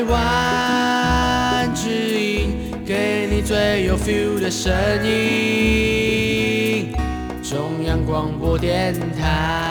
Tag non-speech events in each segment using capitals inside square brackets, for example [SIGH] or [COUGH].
台湾之音，给你最有 feel 的声音。中央广播电台。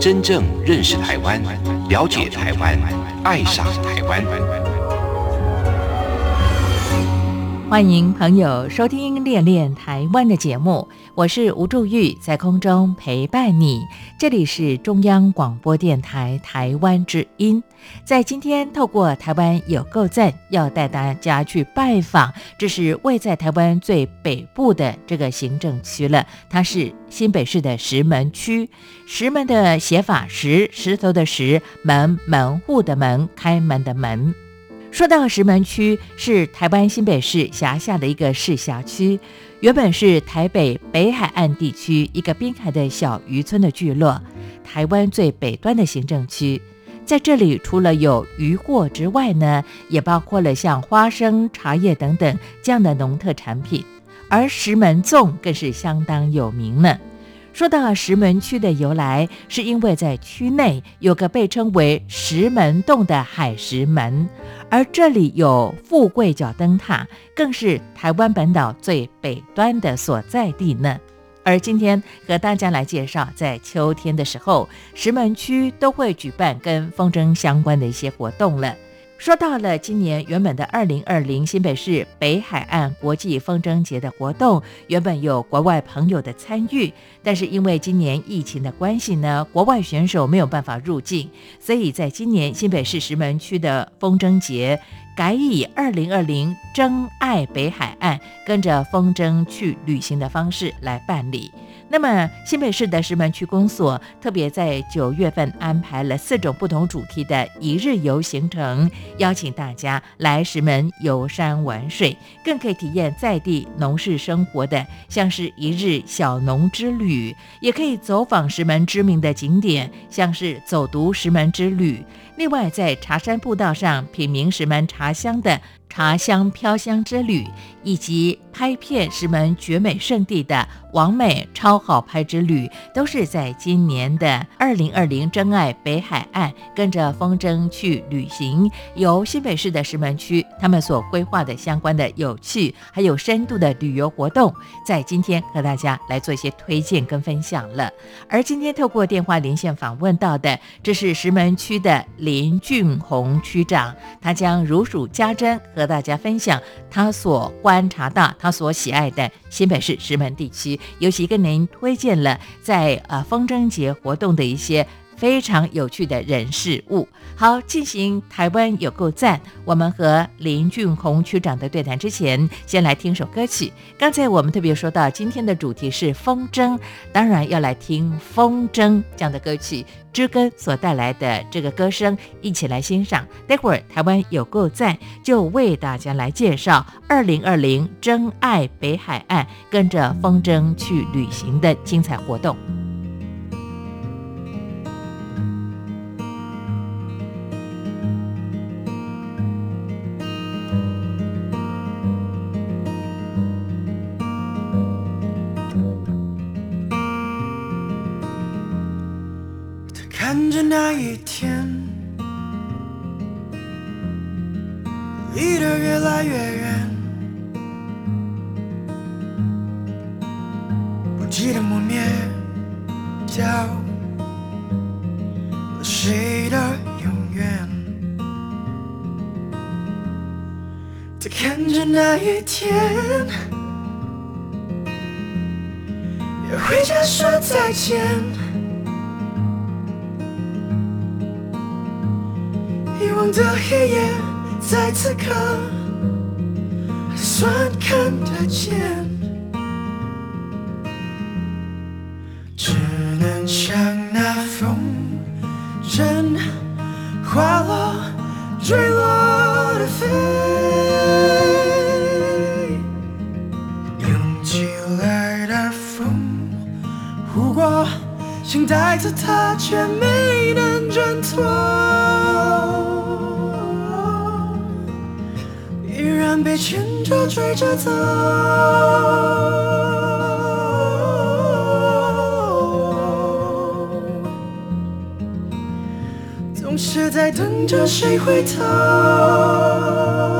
真正认识台湾，了解台湾，爱上台湾。欢迎朋友收听《恋恋台湾》的节目，我是吴祝玉，在空中陪伴你。这里是中央广播电台台湾之音。在今天，透过台湾有够赞，要带大家去拜访，这是位在台湾最北部的这个行政区了，它是新北市的石门区。石门的写法石，石头的石，门门户的门，开门的门。说到石门区，是台湾新北市辖下的一个市辖区，原本是台北北海岸地区一个滨海的小渔村的聚落，台湾最北端的行政区。在这里，除了有渔获之外呢，也包括了像花生、茶叶等等这样的农特产品，而石门粽更是相当有名呢。说到石门区的由来，是因为在区内有个被称为石门洞的海石门，而这里有富贵角灯塔，更是台湾本岛最北端的所在地呢。而今天和大家来介绍，在秋天的时候，石门区都会举办跟风筝相关的一些活动了。说到了今年原本的二零二零新北市北海岸国际风筝节的活动，原本有国外朋友的参与，但是因为今年疫情的关系呢，国外选手没有办法入境，所以在今年新北市石门区的风筝节改以二零二零真爱北海岸，跟着风筝去旅行的方式来办理。那么，新北市的石门区公所特别在九月份安排了四种不同主题的一日游行程，邀请大家来石门游山玩水，更可以体验在地农事生活的，像是一日小农之旅，也可以走访石门知名的景点，像是走读石门之旅。另外，在茶山步道上品茗石门茶香的茶香飘香之旅，以及拍片石门绝美圣地的完美超好拍之旅，都是在今年的二零二零真爱北海岸，跟着风筝去旅行，由新北市的石门区他们所规划的相关的有趣还有深度的旅游活动，在今天和大家来做一些推荐跟分享了。而今天透过电话连线访问到的，这是石门区的林俊宏区长，他将如数家珍和大家分享他所观察到、他所喜爱的新北市石门地区，尤其跟您推荐了在呃风筝节活动的一些。非常有趣的人事物。好，进行台湾有够赞。我们和林俊宏区长的对谈之前，先来听首歌曲。刚才我们特别说到，今天的主题是风筝，当然要来听风筝这样的歌曲。知根所带来的这个歌声，一起来欣赏。待会儿台湾有够赞，就为大家来介绍二零二零真爱北海岸，跟着风筝去旅行的精彩活动。被牵着追着走。总是在等着谁回头。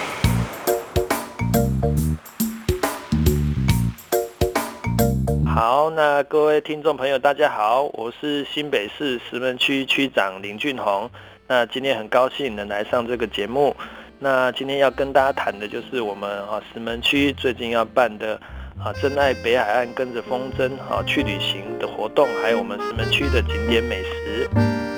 那各位听众朋友，大家好，我是新北市石门区区长林俊宏。那今天很高兴能来上这个节目。那今天要跟大家谈的就是我们啊石门区最近要办的啊真爱北海岸跟着风筝啊去旅行的活动，还有我们石门区的景点美食。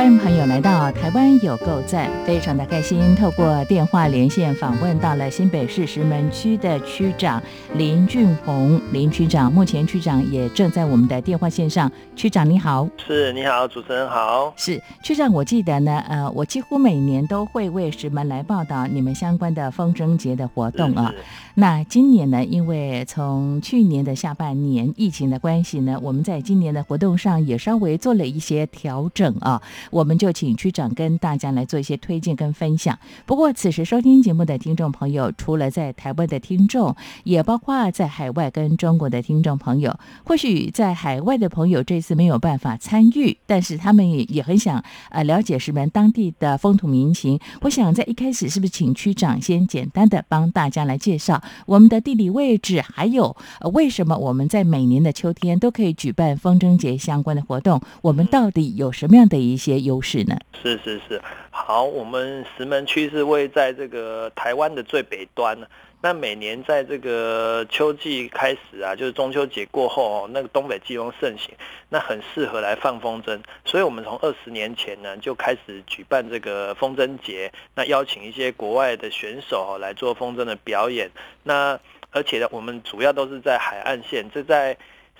欢迎朋友来到台湾有够赞，非常的开心。透过电话连线访问到了新北市石门区的区长林俊宏，林区长，目前区长也正在我们的电话线上。区长你好，是，你好，主持人好。是区长，我记得呢，呃，我几乎每年都会为石门来报道你们相关的风筝节的活动啊。是那今年呢，因为从去年的下半年疫情的关系呢，我们在今年的活动上也稍微做了一些调整啊。我们就请区长跟大家来做一些推荐跟分享。不过，此时收听节目的听众朋友，除了在台湾的听众，也包括在海外跟中国的听众朋友。或许在海外的朋友这次没有办法参与，但是他们也也很想呃了解石门当地的风土民情。我想在一开始是不是请区长先简单的帮大家来介绍我们的地理位置，还有呃为什么我们在每年的秋天都可以举办风筝节相关的活动？我们到底有什么样的一些优势呢？是是是，好，我们石门区是位在这个台湾的最北端。那每年在这个秋季开始啊，就是中秋节过后哦，那个东北季风盛行，那很适合来放风筝。所以我们从二十年前呢就开始举办这个风筝节，那邀请一些国外的选手哦来做风筝的表演。那而且呢，我们主要都是在海岸线，这在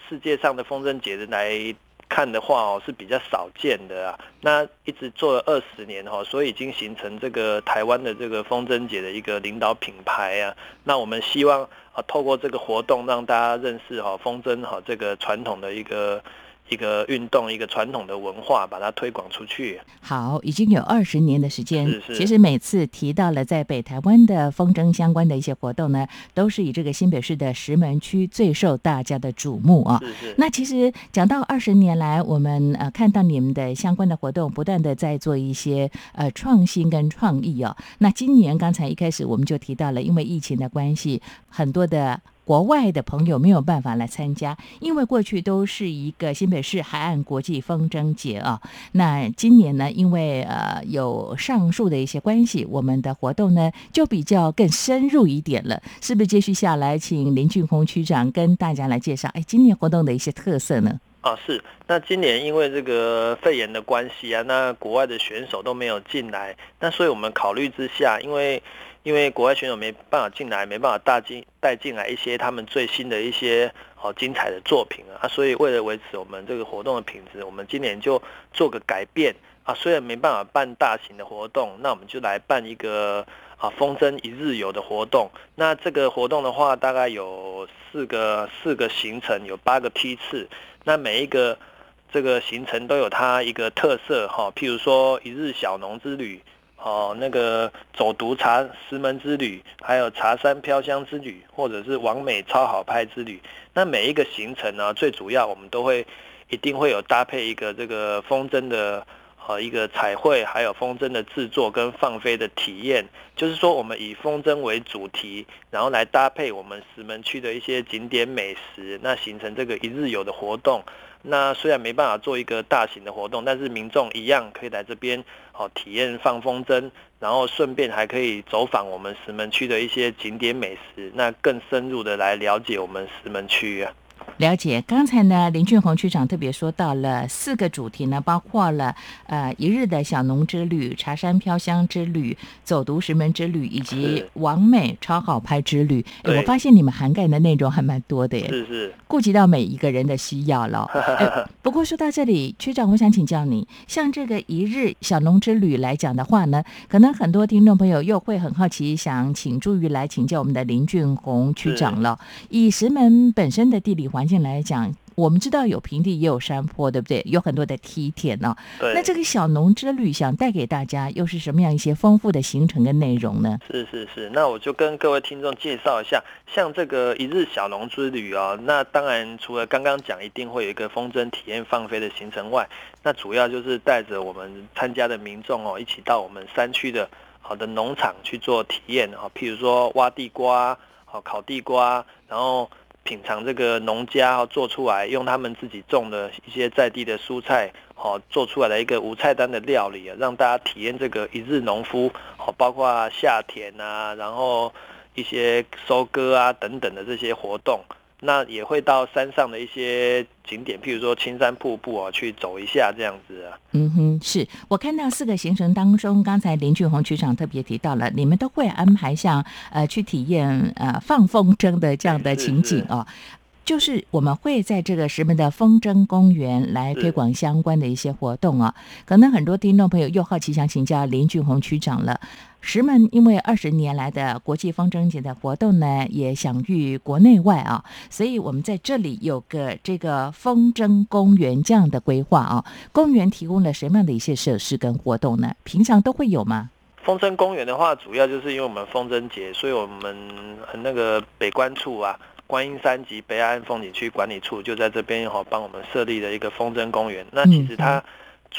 世界上的风筝节的来看的话哦是比较少见的啊。那一直做了二十年哈，所以已经形成这个台湾的这个风筝节的一个领导品牌啊。那我们希望啊透过这个活动让大家认识哈风筝哈这个传统的一个。一个运动，一个传统的文化，把它推广出去。好，已经有二十年的时间。是是其实每次提到了在北台湾的风筝相关的一些活动呢，都是以这个新北市的石门区最受大家的瞩目啊。是是，那其实讲到二十年来，我们呃看到你们的相关的活动，不断的在做一些呃创新跟创意哦。那今年刚才一开始我们就提到了，因为疫情的关系，很多的。国外的朋友没有办法来参加，因为过去都是一个新北市海岸国际风筝节啊。那今年呢，因为呃有上述的一些关系，我们的活动呢就比较更深入一点了。是不是接续下来，请林俊宏区长跟大家来介绍？哎，今年活动的一些特色呢？啊，是。那今年因为这个肺炎的关系啊，那国外的选手都没有进来，那所以我们考虑之下，因为因为国外选手没办法进来，没办法带进带进来一些他们最新的一些好精彩的作品啊，所以为了维持我们这个活动的品质，我们今年就做个改变啊。虽然没办法办大型的活动，那我们就来办一个啊风筝一日游的活动。那这个活动的话，大概有四个四个行程，有八个梯次。那每一个这个行程都有它一个特色哈，譬如说一日小农之旅。哦，那个走读茶石门之旅，还有茶山飘香之旅，或者是完美超好拍之旅。那每一个行程呢，最主要我们都会一定会有搭配一个这个风筝的呃一个彩绘，还有风筝的制作跟放飞的体验。就是说，我们以风筝为主题，然后来搭配我们石门区的一些景点美食，那形成这个一日游的活动。那虽然没办法做一个大型的活动，但是民众一样可以来这边哦体验放风筝，然后顺便还可以走访我们石门区的一些景点美食，那更深入的来了解我们石门区啊。了解，刚才呢，林俊宏区长特别说到了四个主题呢，包括了呃一日的小农之旅、茶山飘香之旅、走读石门之旅，以及王美超好拍之旅。哎，我发现你们涵盖的内容还蛮多的耶，是是，顾及到每一个人的需要了。[LAUGHS] 不过说到这里，区长，我想请教你，像这个一日小农之旅来讲的话呢，可能很多听众朋友又会很好奇，想请注意来请教我们的林俊宏区长了。以石门本身的地理环境来讲，我们知道有平地也有山坡，对不对？有很多的梯田呢。对。那这个小农之旅想带给大家又是什么样一些丰富的行程跟内容呢？是是是，那我就跟各位听众介绍一下，像这个一日小农之旅啊，那当然除了刚刚讲一定会有一个风筝体验放飞的行程外，那主要就是带着我们参加的民众哦，一起到我们山区的好的农场去做体验啊，譬如说挖地瓜、好烤地瓜，然后。品尝这个农家做出来，用他们自己种的一些在地的蔬菜，哦，做出来的一个无菜单的料理啊，让大家体验这个一日农夫，哦，包括下田啊，然后一些收割啊等等的这些活动。那也会到山上的一些景点，譬如说青山瀑布啊，去走一下这样子啊。嗯哼，是我看到四个行程当中，刚才林俊宏局长特别提到了，你们都会安排像呃去体验呃放风筝的这样的情景哦。就是我们会在这个石门的风筝公园来推广相关的一些活动啊。可能很多听众朋友又好奇想请教林俊宏区长了。石门因为二十年来的国际风筝节的活动呢，也享誉国内外啊，所以我们在这里有个这个风筝公园这样的规划啊。公园提供了什么样的一些设施跟活动呢？平常都会有吗？风筝公园的话，主要就是因为我们风筝节，所以我们那个北关处啊。观音山及北安风景区管理处就在这边哈，帮我们设立了一个风筝公园。那其实它，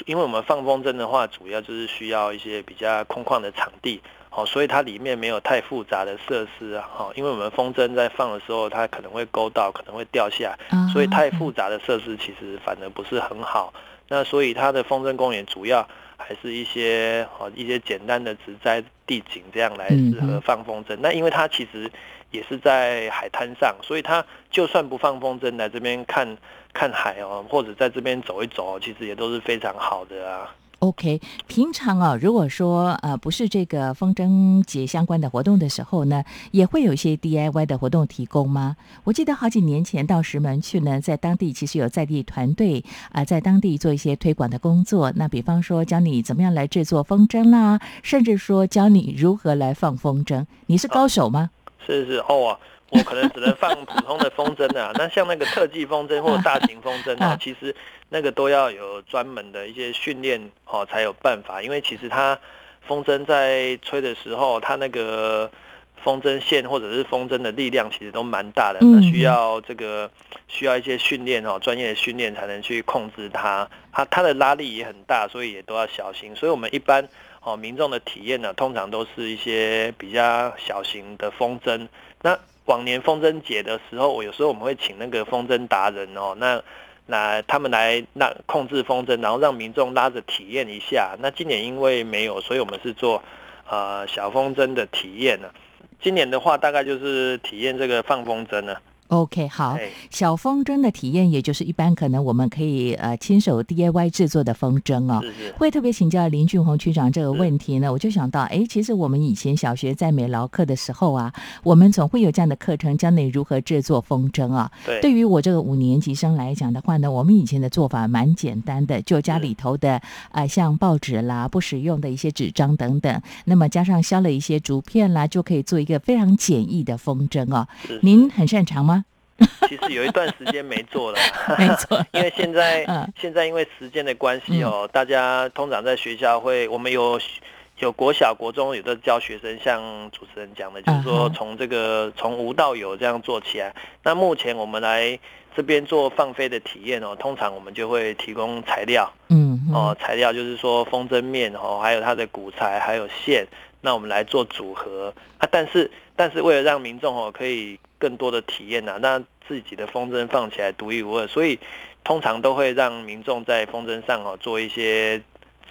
因为我们放风筝的话，主要就是需要一些比较空旷的场地，好，所以它里面没有太复杂的设施啊，哈，因为我们风筝在放的时候，它可能会勾到，可能会掉下，所以太复杂的设施其实反而不是很好。那所以它的风筝公园主要还是一些哦一些简单的植栽地景这样来适合放风筝。那因为它其实。也是在海滩上，所以他就算不放风筝来这边看看海哦，或者在这边走一走，其实也都是非常好的啊。OK，平常啊，如果说呃不是这个风筝节相关的活动的时候呢，也会有一些 DIY 的活动提供吗？我记得好几年前到石门去呢，在当地其实有在地团队啊，在当地做一些推广的工作。那比方说教你怎么样来制作风筝啦，甚至说教你如何来放风筝。你是高手吗？是是哦，我可能只能放普通的风筝啊。那像那个特技风筝或者大型风筝啊，其实那个都要有专门的一些训练哦，才有办法。因为其实它风筝在吹的时候，它那个。风筝线或者是风筝的力量其实都蛮大的，那需要这个需要一些训练哦，专业的训练才能去控制它。它它的拉力也很大，所以也都要小心。所以我们一般哦民众的体验呢，通常都是一些比较小型的风筝。那往年风筝节的时候，我有时候我们会请那个风筝达人哦，那那他们来那控制风筝，然后让民众拉着体验一下。那今年因为没有，所以我们是做呃小风筝的体验呢。今年的话，大概就是体验这个放风筝了。OK，好，小风筝的体验，也就是一般可能我们可以呃亲手 DIY 制作的风筝哦。会特别请教林俊宏区长这个问题呢，我就想到，哎，其实我们以前小学在美劳课的时候啊，我们总会有这样的课程，教你如何制作风筝啊。对。对于我这个五年级生来讲的话呢，我们以前的做法蛮简单的，就家里头的啊，像报纸啦、不使用的一些纸张等等，那么加上削了一些竹片啦，就可以做一个非常简易的风筝哦。您很擅长吗？[LAUGHS] 其实有一段时间没做了，[LAUGHS] 没错，[LAUGHS] 因为现在现在因为时间的关系哦，大家通常在学校会，我们有有国小、国中有的教学生，像主持人讲的，就是说从这个从无到有这样做起来。那目前我们来这边做放飞的体验哦，通常我们就会提供材料，嗯，哦，材料就是说风筝面哦，还有它的骨材，还有线，那我们来做组合。啊。但是但是为了让民众哦可以更多的体验呢，那自己的风筝放起来独一无二，所以通常都会让民众在风筝上哦做一些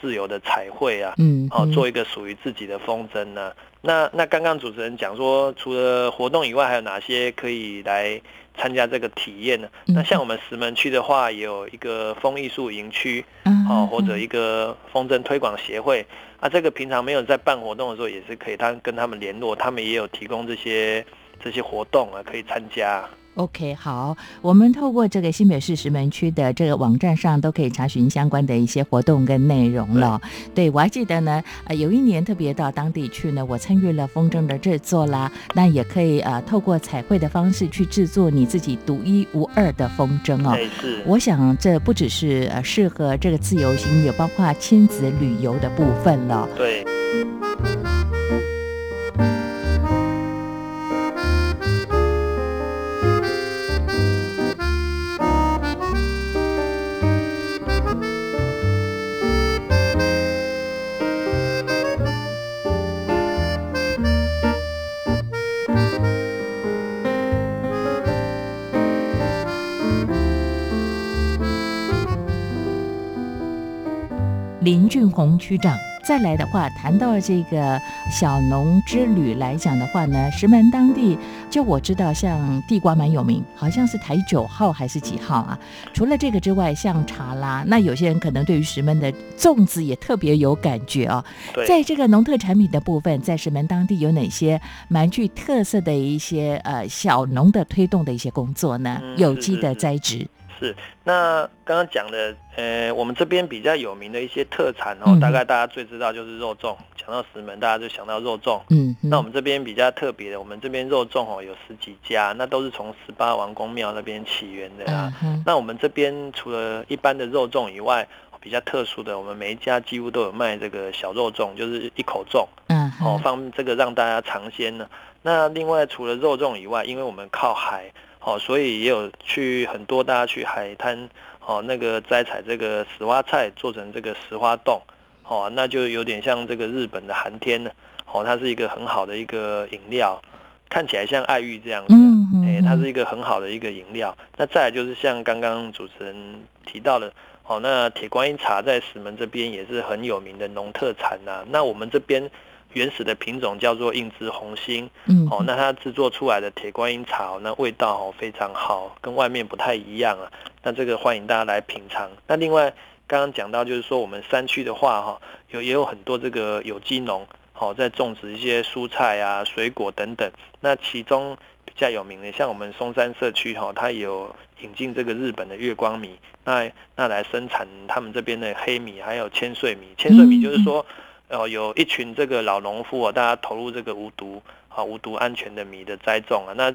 自由的彩绘啊，嗯，哦做一个属于自己的风筝呢。那那刚刚主持人讲说，除了活动以外，还有哪些可以来参加这个体验呢？那像我们石门区的话，也有一个风艺术营区，哦或者一个风筝推广协会啊，这个平常没有在办活动的时候，也是可以他跟他们联络，他们也有提供这些这些活动啊，可以参加。OK，好，我们透过这个新北市石门区的这个网站上都可以查询相关的一些活动跟内容了。对我还记得呢，呃，有一年特别到当地去呢，我参与了风筝的制作啦。那也可以呃，透过彩绘的方式去制作你自己独一无二的风筝哦。是。我想这不只是呃适合这个自由行，也包括亲子旅游的部分了。对。林俊宏区长再来的话，谈到这个小农之旅来讲的话呢，石门当地就我知道，像地瓜蛮有名，好像是台九号还是几号啊？除了这个之外，像茶啦，那有些人可能对于石门的粽子也特别有感觉哦。在这个农特产品的部分，在石门当地有哪些蛮具特色的一些呃小农的推动的一些工作呢？有机的栽植。是，那刚刚讲的，呃，我们这边比较有名的一些特产哦，大概大家最知道就是肉粽。讲到石门，大家就想到肉粽。嗯，那我们这边比较特别的，我们这边肉粽哦有十几家，那都是从十八王公庙那边起源的啊。那我们这边除了一般的肉粽以外，比较特殊的，我们每一家几乎都有卖这个小肉粽，就是一口粽。嗯，哦，放这个让大家尝鲜呢。那另外除了肉粽以外，因为我们靠海。哦，所以也有去很多大家去海滩，哦，那个摘采这个石花菜做成这个石花冻，哦，那就有点像这个日本的寒天呢，哦，它是一个很好的一个饮料，看起来像爱玉这样子，哎，它是一个很好的一个饮料。那再来就是像刚刚主持人提到的，哦，那铁观音茶在石门这边也是很有名的农特产呐。那我们这边。原始的品种叫做硬枝红心，嗯，哦，那它制作出来的铁观音茶，那味道哦非常好，跟外面不太一样啊。那这个欢迎大家来品尝。那另外刚刚讲到就是说，我们山区的话哈，有也有很多这个有机农，好在种植一些蔬菜啊、水果等等。那其中比较有名的，像我们松山社区哈，它有引进这个日本的月光米，那那来生产他们这边的黑米，还有千岁米。千岁米就是说。哦，有一群这个老农夫啊，大家投入这个无毒啊、无毒安全的米的栽种啊，那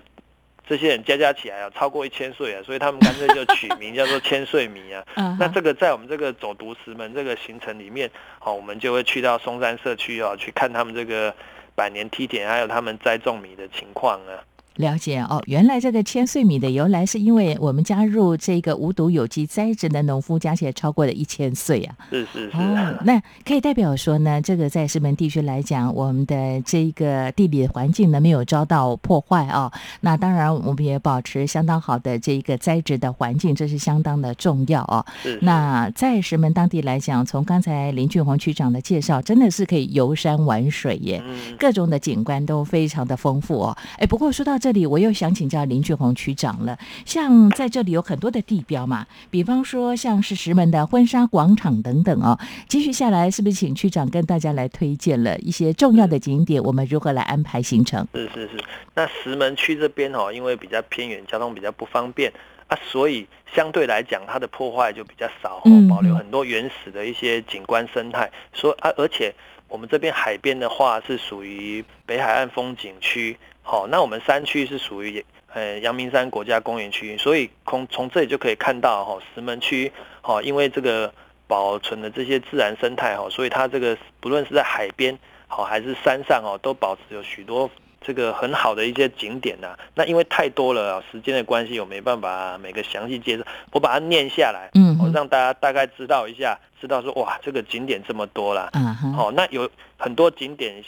这些人加加起来啊，超过一千岁啊，所以他们干脆就取名叫做千岁米啊。嗯那这个在我们这个走读石门这个行程里面，好，我们就会去到松山社区啊，去看他们这个百年梯田，还有他们栽种米的情况啊。了解哦，原来这个千岁米的由来是因为我们加入这个无毒有机栽植的农夫加起来超过了一千岁啊。是是是。哦，那可以代表说呢，这个在石门地区来讲，我们的这个地理环境呢没有遭到破坏啊。那当然，我们也保持相当好的这一个栽植的环境，这是相当的重要啊。是是那在石门当地来讲，从刚才林俊宏区长的介绍，真的是可以游山玩水耶。嗯，各种的景观都非常的丰富哦。哎，不过说到这里，我又想请教林俊宏区长了。像在这里有很多的地标嘛，比方说像是石门的婚纱广场等等哦。继续下来，是不是请区长跟大家来推荐了一些重要的景点？我们如何来安排行程？是是是。那石门区这边哦，因为比较偏远，交通比较不方便啊，所以相对来讲，它的破坏就比较少保留很多原始的一些景观生态。所以啊，而且我们这边海边的话是属于北海岸风景区，好、那我们山区是属于呃阳明山国家公园区，所以从从这里就可以看到哈、哦，石门区哦，因为这个保存的这些自然生态哈、哦，所以它这个不论是在海边好、还是山上哦，都保持有许多这个很好的一些景点呐、那因为太多了，时间的关系，我没办法每个详细介绍，我把它念下来，嗯我，哦让大家大概知道一下，知道说哇，这个景点这么多啦。嗯，好，哦，那有很多景点，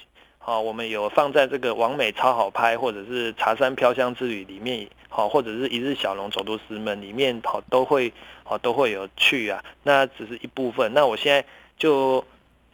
哦，我们有放在这个完美超好拍，或者是茶山飘香之旅里面，好、或者是一日小龙走读石门里面，好、都会，好、都会有去啊。那只是一部分。那我现在就，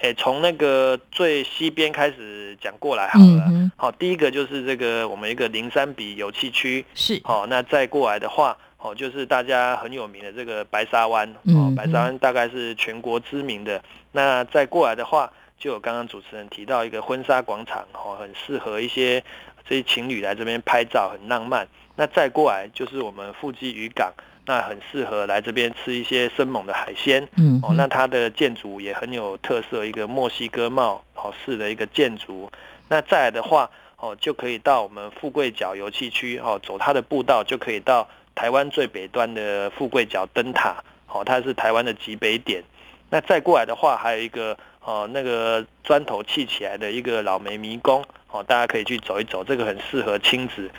诶，从那个最西边开始讲过来好了。嗯，好、第一个就是这个我们一个灵山比油气区，是，好、那再过来的话，哦，就是大家很有名的这个白沙湾，嗯哦，白沙湾大概是全国知名的。那再过来的话，就有刚刚主持人提到一个婚纱广场，哦，很适合一些这些情侣来这边拍照，很浪漫。那再过来就是我们富基渔港，那很适合来这边吃一些生猛的海鲜。哦，嗯哦，那它的建筑也很有特色，一个墨西哥帽哦式的一个建筑。那再来的话，哦就可以到我们富贵角油气区哦，走它的步道就可以到台湾最北端的富贵角灯塔，哦，它是台湾的极北点。那再过来的话，还有一个哦那个砖头砌起来的一个老梅迷宫，哦，大家可以去走一走，这个很适合亲子。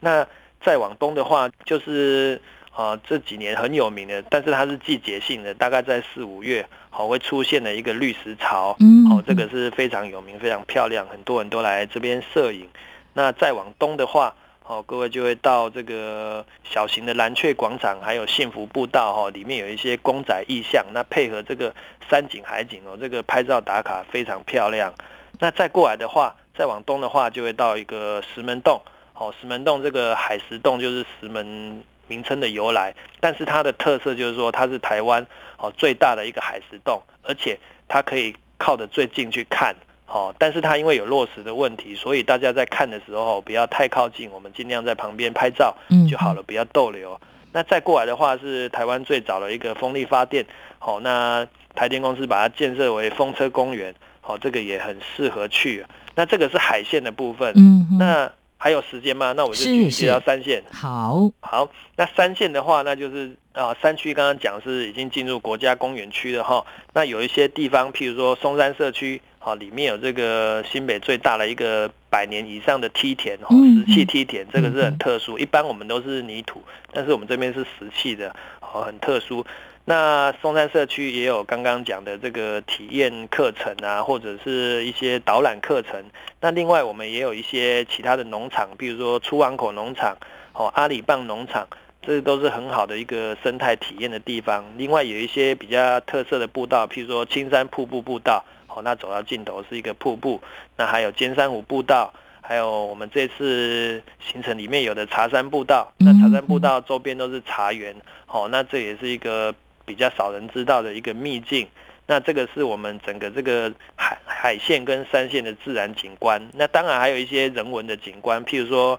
那再往东的话，就是啊这几年很有名的，但是它是季节性的，大概在四五月，好、会出现的一个绿石潮，嗯哦，这个是非常有名、非常漂亮，很多人都来这边摄影。那再往东的话，哦，各位就会到这个小型的蓝雀广场，还有幸福步道哈、哦，里面有一些公仔意象，那配合这个山景海景哦，这个拍照打卡非常漂亮。那再过来的话，再往东的话，就会到一个石门洞。哦，石门洞这个海石洞就是石门名称的由来，但是它的特色就是说它是台湾哦最大的一个海石洞，而且它可以靠得最近去看。哦，但是它因为有落实的问题，所以大家在看的时候不要太靠近，我们尽量在旁边拍照嗯就好了，不要逗留。那再过来的话是台湾最早的一个风力发电，好、那台电公司把它建设为风车公园，好、这个也很适合去。那这个是海线的部分，嗯哼，那还有时间吗？那我就是继续是介绍三线。好，好，那三线的话，那就是啊，山区刚刚讲是已经进入国家公园区了哈。那有一些地方，譬如说松山社区，哈，里面有这个新北最大的一个百年以上的梯田哦，嗯石器梯田，这个是嗯很特殊。一般我们都是泥土，但是我们这边是石器的，哦，很特殊。那松山社区也有刚刚讲的这个体验课程啊，或者是一些导览课程。那另外我们也有一些其他的农场，比如说出湾口农场、哦阿里棒农场，这都是很好的一个生态体验的地方。另外有一些比较特色的步道，譬如说青山瀑布步道，哦，那走到尽头是一个瀑布。那还有尖山湖步道，还有我们这次行程里面有的茶山步道。那茶山步道周边都是茶园，哦，那这也是一个比较少人知道的一个秘境。那这个是我们整个这个海海线跟山线的自然景观。那当然还有一些人文的景观，譬如说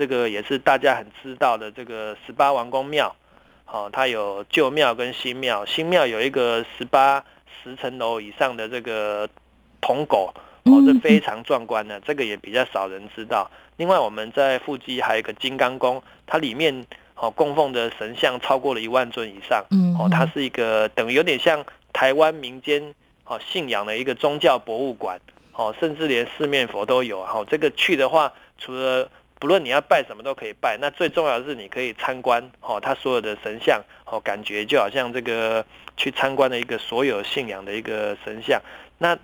这个也是大家很知道的这个十八王公庙。哦，它有旧庙跟新庙，新庙有一个十八十层楼以上的这个铜狗，哦哦，这嗯非常壮观的，这个也比较少人知道。另外，我们在腹肌还有一个金刚宫，它里面哦供奉的神像超过了一万尊以上，嗯哦，它是一个等于有点像台湾民间哦信仰的一个宗教博物馆，哦，甚至连四面佛都有啊。哦，这个去的话，除了不论你要拜什么都可以拜，那最重要的是你可以参观哦，它所有的神像哦，感觉就好像这个去参观的一个所有信仰的一个神像。那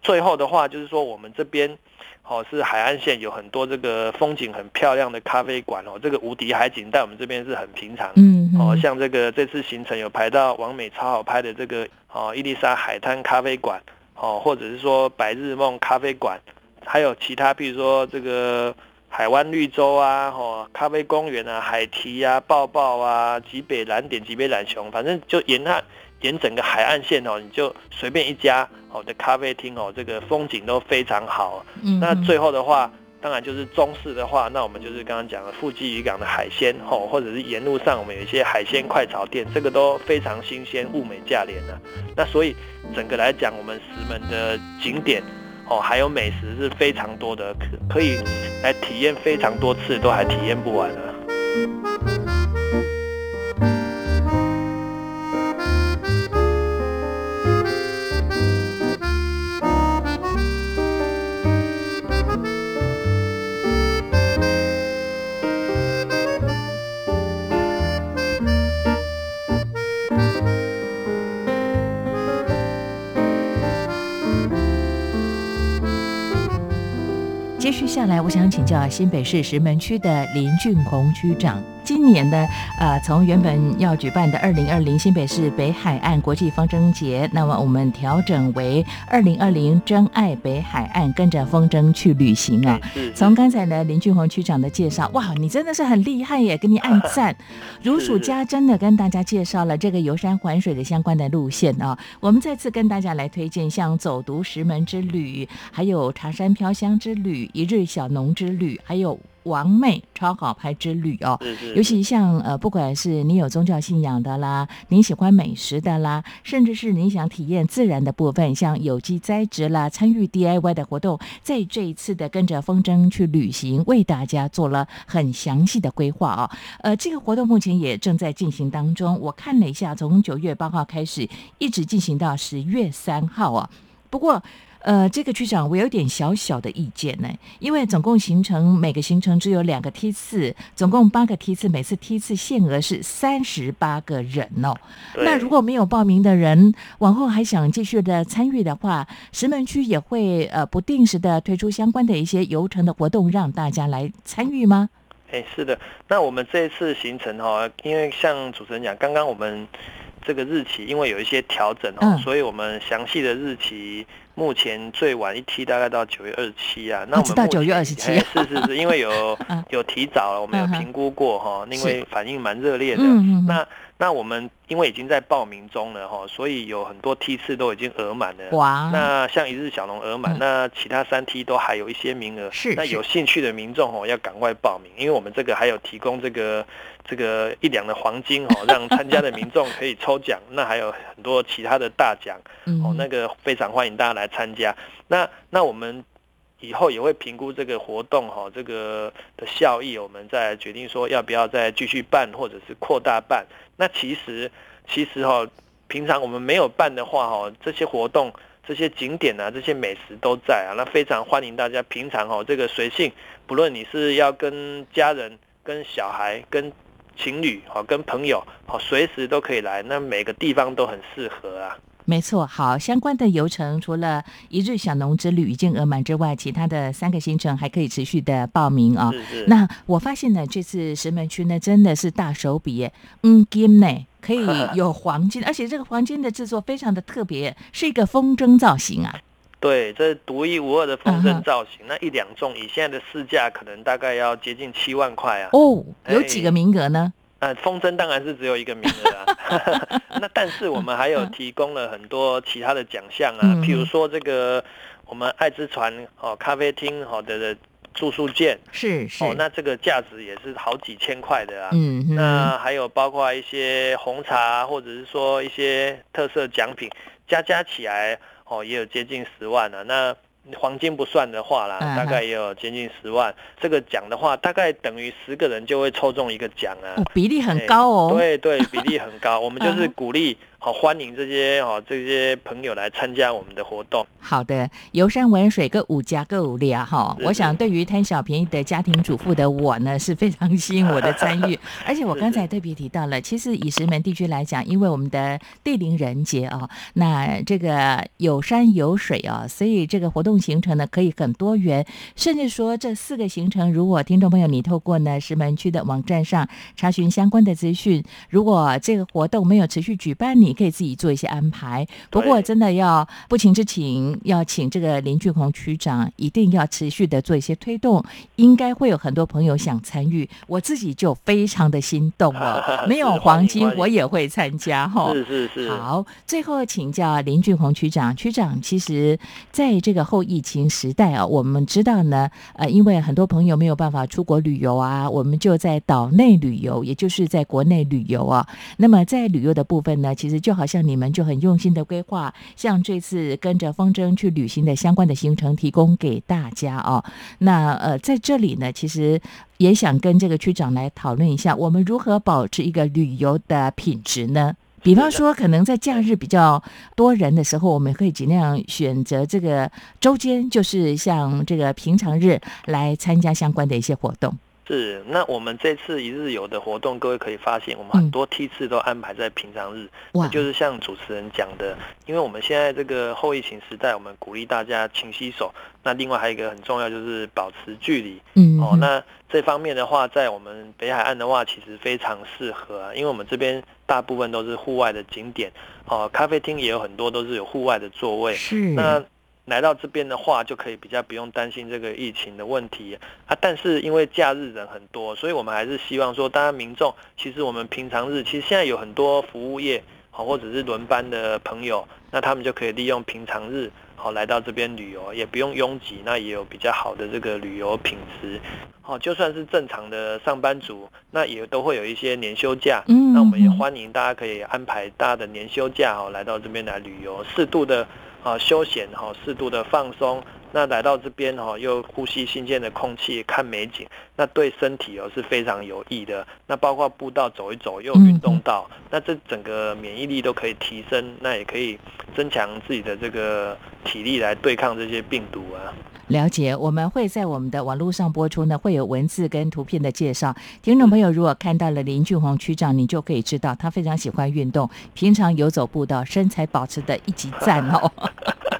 最后的话就是说，我们这边哦是海岸线有很多这个风景很漂亮的咖啡馆哦，这个无敌海景在我们这边是很平常。嗯哦，嗯像这个这次行程有排到完美超好拍的这个哦伊丽莎海滩咖啡馆哦，或者是说白日梦咖啡馆，还有其他比如说这个海湾绿洲啊，哦咖啡公园啊，海堤啊，抱抱啊，极北蓝点、极北蓝熊，反正就沿它沿整个海岸线哦，你就随便一家哦的咖啡厅哦，这个风景都非常好。嗯嗯那最后的话，当然就是中式的话，那我们就是刚刚讲的富基渔港的海鲜吼，或者是沿路上我们有一些海鲜快炒店，这个都非常新鲜，物美价廉的、那所以整个来讲，我们石门的景点哦，还有美食是非常多的，可可以来体验非常多次，都还体验不完的。接续下来，我想请教新北市石门区的林俊宏区长。今年呢，呃，从原本要举办的二零二零新北市北海岸国际风筝节，那么我们调整为二零二零真爱北海岸，跟着风筝去旅行啊。从刚才呢林俊宏区长的介绍，哇，你真的是很厉害耶，给你按赞，[LAUGHS] 如数家珍的跟大家介绍了这个游山环水的相关的路线啊。我们再次跟大家来推荐，像走读石门之旅，还有茶山飘香之旅、一日小农之旅，还有王妹超好拍之旅哦。尤其像呃，不管是你有宗教信仰的啦，你喜欢美食的啦，甚至是你想体验自然的部分，像有机栽植啦，参与 DIY 的活动，在这一次的跟着风筝去旅行，为大家做了很详细的规划哦。呃，这个活动目前也正在进行当中，我看了一下，从九月八号开始，一直进行到十月三号啊。不过，呃，这个区长，我有点小小的意见呢，因为总共行程每个行程只有两个梯次，总共八个梯次，每次梯次限额是三十八个人哦。那如果没有报名的人，往后还想继续的参与的话，石门区也会呃不定时的推出相关的一些游程的活动，让大家来参与吗？哎，是的，那我们这一次行程哈、因为像主持人讲，刚刚我们这个日期因为有一些调整哦，嗯所以我们详细的日期目前最晚一梯大概到九月二十七啊。那我们到9月们目前27哎是是是，因为有 [LAUGHS] 嗯有提早了，我们有评估过哈、因为反应蛮热烈的。嗯嗯嗯那那我们因为已经在报名中了哈、所以有很多梯次都已经额满了。哇，那像一日小龙额满，嗯那其他三梯都还有一些名额。是是那有兴趣的民众哦，要赶快报名，因为我们这个还有提供这个这个一两的黄金哦，让参加的民众可以抽奖。那还有很多其他的大奖 [LAUGHS] 嗯哦，那个非常欢迎大家来参加。那那我们。以后也会评估这个活动哈、这个的效益，我们再决定说要不要再继续办，或者是扩大办。那其实其实哈、平常我们没有办的话哈、这些活动、这些景点啊、这些美食都在啊，那非常欢迎大家平常哦，这个随性，不论你是要跟家人、跟小孩、跟情侣、好跟朋友，好随时都可以来，那每个地方都很适合啊。没错，好，相关的游程除了一日小农之旅已经额满之外，其他的三个行程还可以持续的报名啊、是是。那我发现呢，这次石门区呢真的是大手笔耶，嗯，金呢可以 [LAUGHS] 有黄金，而且这个黄金的制作非常的特别，是一个风筝造型啊。对，这是独一无二的风筝造型。那一两重以现在的市价，可能大概要接近七万块啊。哦，有哎几个名额呢？呃，风筝当然是只有一个名额啊。[LAUGHS] 那但是我们还有提供了很多其他的奖项啊，嗯譬如说这个我们爱之船哦咖啡厅好的的住宿券是是，哦，那这个价值也是好几千块的啊。嗯哼，那还有包括一些红茶，或者是说一些特色奖品，加加起来哦，也有接近十万了、那黄金不算的话啦，嗯大概也有接近十万。这个奖的话，大概等于十个人就会抽中一个奖啊。哦，比例很高哦。对对，比例很高。我们就是嗯鼓励好欢迎这些哦这些朋友来参加我们的活动。好的，游山玩水各五家各五俩哈，是我想对于贪小便宜的家庭主妇的我呢，是非常吸引我的参与。[LAUGHS] 而且我刚才特别提到了，其实以石门地区来讲，因为我们的地灵人杰啊，那这个有山有水啊，所以这个活动行程呢可以很多元，甚至说这四个行程，如果听众朋友你透过呢石门区的网站上查询相关的资讯，如果这个活动没有持续举办，你可以自己做一些安排。不过真的要不情之请，要请这个林俊宏区长一定要持续的做一些推动，应该会有很多朋友想参与，我自己就非常的心动了。[LAUGHS] 没有黄金我也会参加哈、是是是，好，最后请教林俊宏区长。区长，其实在这个后疫情时代啊，我们知道呢，呃，因为很多朋友没有办法出国旅游啊，我们就在岛内旅游，也就是在国内旅游啊。那么在旅游的部分呢，其实就好像你们就很用心的规划，像这次跟着风筝去旅行的相关的行程提供给大家哦。那呃，在这里呢，其实也想跟这个区长来讨论一下，我们如何保持一个旅游的品质呢？比方说，可能在假日比较多人的时候，我们可以尽量选择这个周间，就是像这个平常日来参加相关的一些活动。是，那我们这次一日游的活动，各位可以发现，我们嗯很多梯次都安排在平常日，哇就是像主持人讲的，因为我们现在这个后疫情时代，我们鼓励大家勤洗手。那另外还有一个很重要，就是保持距离。嗯，哦，那这方面的话，在我们北海岸的话，其实非常适合啊，因为我们这边大部分都是户外的景点，哦，咖啡厅也有很多都是有户外的座位。是那来到这边的话，就可以比较不用担心这个疫情的问题啊。但是因为假日人很多，所以我们还是希望说，大家民众其实我们平常日其实现在有很多服务业好或者是轮班的朋友，那他们就可以利用平常日好来到这边旅游，也不用拥挤，那也有比较好的这个旅游品质。好，就算是正常的上班族，那也都会有一些年休假。嗯那我们也嗯欢迎大家可以安排大家的年休假哦，来到这边来旅游，适度的啊休闲哈，适度的放松。那来到这边哈，又呼吸新鲜的空气，看美景，那对身体哦是非常有益的。那包括步道走一走，又有运动到，那这整个免疫力都可以提升，那也可以增强自己的这个体力来对抗这些病毒啊。了解，我们会在我们的网络上播出呢，会有文字跟图片的介绍。听众朋友如果看到了林俊宏区长，你就可以知道他非常喜欢运动，平常游走步道，身材保持的一级赞哦。[LAUGHS]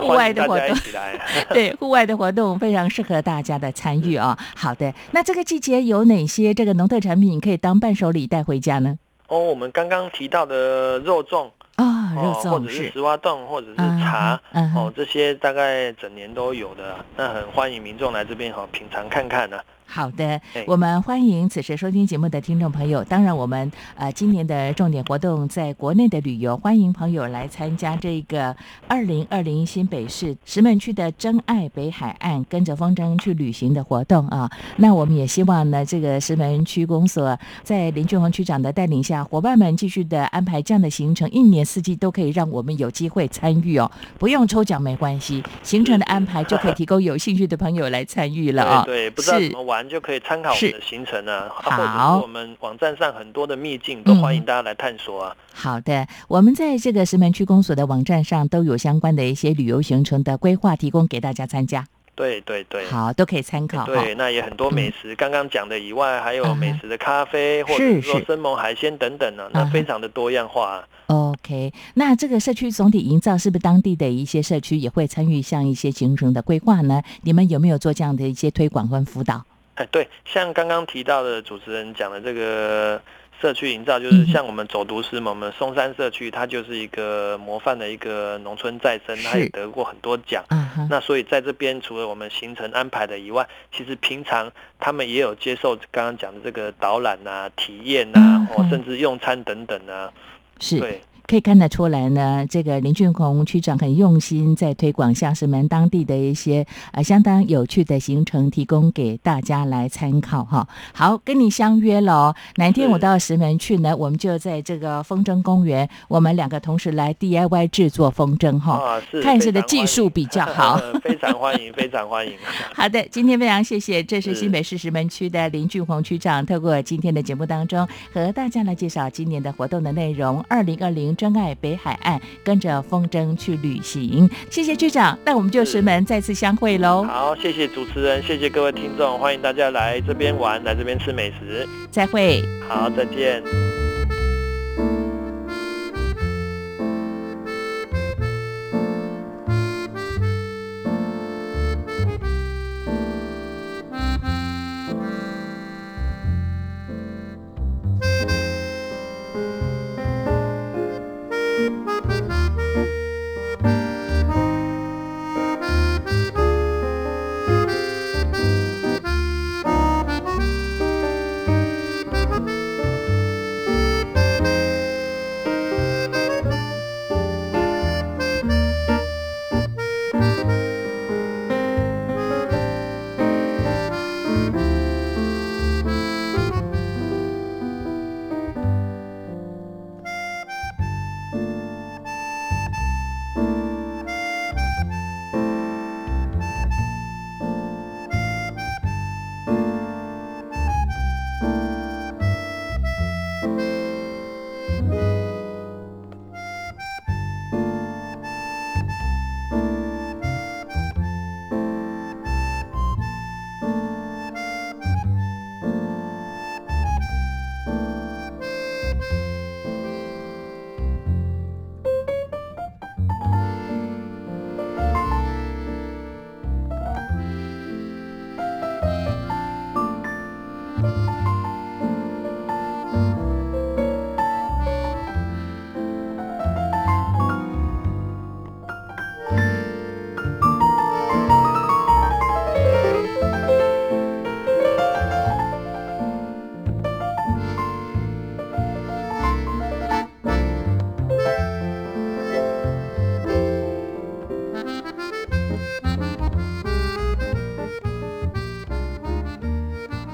户外的活动。[LAUGHS] 对，户外的活动非常适合大家的参与啊、好的，那这个季节有哪些这个农特产品可以当伴手礼带回家呢？哦，我们刚刚提到的肉粽。啊、肉粽，或者是石花冻，或者是嗯茶，哦，这些大概整年都有的，那很欢迎民众来这边哈品尝看看呢、好的哎，我们欢迎此时收听节目的听众朋友。当然，我们呃今年的重点活动在国内的旅游，欢迎朋友来参加这个二零二零新北市石门区的真爱北海岸跟着风筝去旅行的活动啊。那我们也希望呢，这个石门区公所在林俊宏区长的带领下，伙伴们继续的安排这样的行程，一年四季都可以让我们有机会参与哦。不用抽奖没关系，行程的安排就可以提供有兴趣的朋友来参与了啊。对对，不知道是怎么玩就可以参考我们的行程啊，好啊或者是我们网站上很多的秘境都欢迎大家来探索啊。好的，我们在这个石门区公所的网站上都有相关的一些旅游行程的规划，提供给大家参加。对对对。好，都可以参考。对，那也很多美食，刚刚讲的以外，还有美食的咖啡，或者说生猛海鲜等等呢、嗯那非常的多样化、啊。OK，那这个社区总体营造是不是当地的一些社区也会参与像一些行程的规划呢？你们有没有做这样的一些推广跟辅导？哎，对，像刚刚提到的主持人讲的这个社区营造，就是嗯像我们走读师嘛，我们松山社区，它就是一个模范的一个农村再生，它也得过很多奖。那所以在这边，除了我们行程安排的以外，其实平常他们也有接受刚刚讲的这个导览啊、体验啊，或嗯，哦甚至用餐等等啊。是。对。可以看得出来呢，这个林俊宏区长很用心在推广下石门当地的一些呃相当有趣的行程，提供给大家来参考哈。好，跟你相约了，哪天我到石门去呢？我们就在这个风筝公园，我们两个同时来 DIY 制作风筝哈。啊，是，看谁的技术比较好。[LAUGHS] 非常欢迎，非常欢迎。[LAUGHS] 好的，今天非常谢谢，这是新北市石门区的林俊宏区长，透过今天的节目当中和大家来介绍今年的活动的内容，二零二零。真爱北海岸，跟着风筝去旅行。谢谢局长，那我们就石门再次相会喽。好，谢谢主持人，谢谢各位听众，欢迎大家来这边玩，来这边吃美食。再会。好，再见。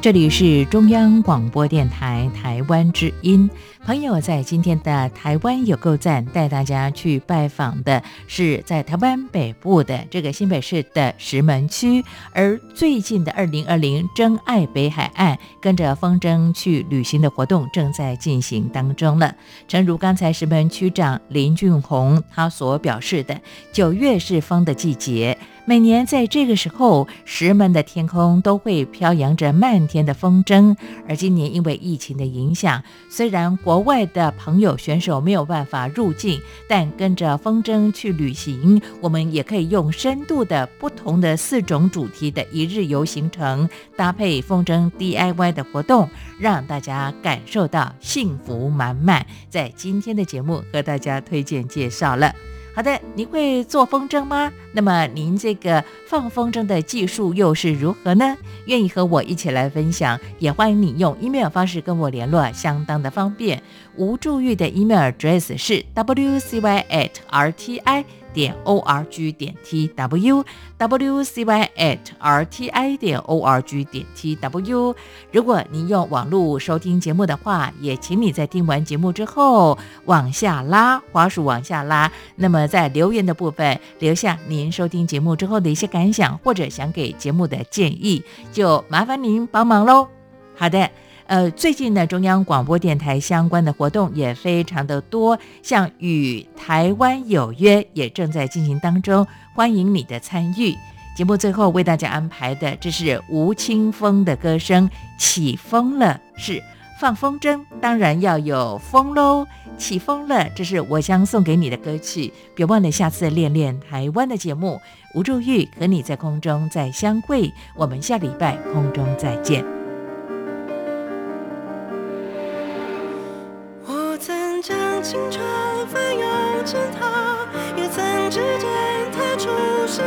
这里是中央广播电台台湾之音。朋友在今天的台湾有够赞，带大家去拜访的是在台湾北部的这个新北市的石门区，而最近的二零二零真爱北海岸跟着风筝去旅行的活动正在进行当中了。诚如刚才石门区长林俊宏他所表示的，九月是风的季节。每年在这个时候，石门的天空都会飘扬着漫天的风筝。而今年因为疫情的影响，虽然国外的朋友选手没有办法入境，但跟着风筝去旅行，我们也可以用深度的不同的四种主题的一日游行程，搭配风筝 DIY 的活动，让大家感受到幸福满满。在今天的节目和大家推荐介绍了。好的，您会做风筝吗？那么您这个放风筝的技术又是如何呢？愿意和我一起来分享，也欢迎你用 email 方式跟我联络，相当的方便。吴祝玉的 email address 是 wcy at rti。点 o r g 点 t w w c y at r t i 点 o r g 点 t w。如果您用网络收听节目的话，也请你在听完节目之后往下拉，滑鼠往下拉。那么在留言的部分留下您收听节目之后的一些感想，或者想给节目的建议，就麻烦您帮忙喽。好的。呃，最近呢，中央广播电台相关的活动也非常的多，像与台湾有约也正在进行当中，欢迎你的参与。节目最后为大家安排的，这是吴青峰的歌声，起风了，是放风筝，当然要有风喽。起风了，这是我将送给你的歌曲，别忘了下次练练台湾的节目。吴祝玉和你在空中再相会，我们下礼拜空中再见。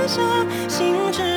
下，心之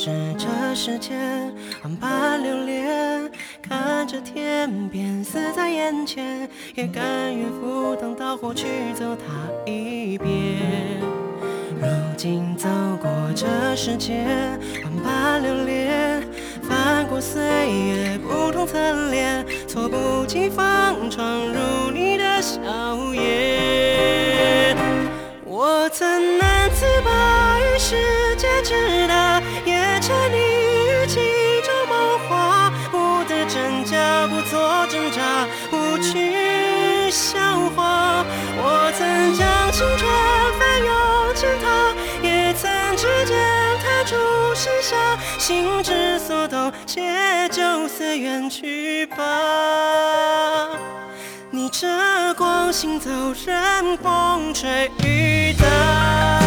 是这世间，万般留恋，看着天边死在眼前，也甘愿赴汤蹈火去走它一遍。如今走过这世间，不做挣扎，不去笑话。我曾将青春翻涌成她，也曾指尖弹出盛夏，心之所动，且就此远去吧。逆着光行走，任风吹雨打。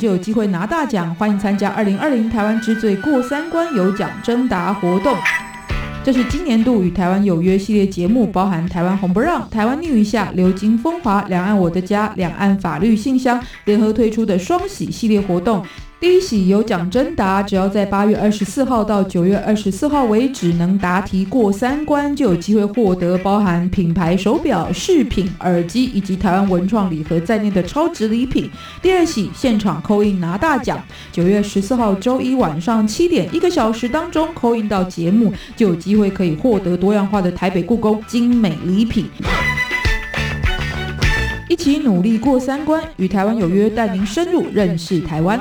就有机会拿大奖，欢迎参加二零二零台湾之最过三关有奖征答活动。这是今年度与台湾有约系列节目，包含台湾红不让、台湾逆一下、流金风华、两岸我的家、两岸法律信箱联合推出的双喜系列活动。第一喜有奖征答，只要在八月二十四号到九月二十四号为止，能答题过三关，就有机会获得包含品牌手表、饰品、耳机以及台湾文创礼盒在内的超值礼品。第二喜现场扣印拿大奖，九月十四号周一晚上七点，一个小时当中扣印到节目，就有机会可以获得多样化的台北故宫精美礼品。一起努力过三关，与台湾有约，带您深入认识台湾。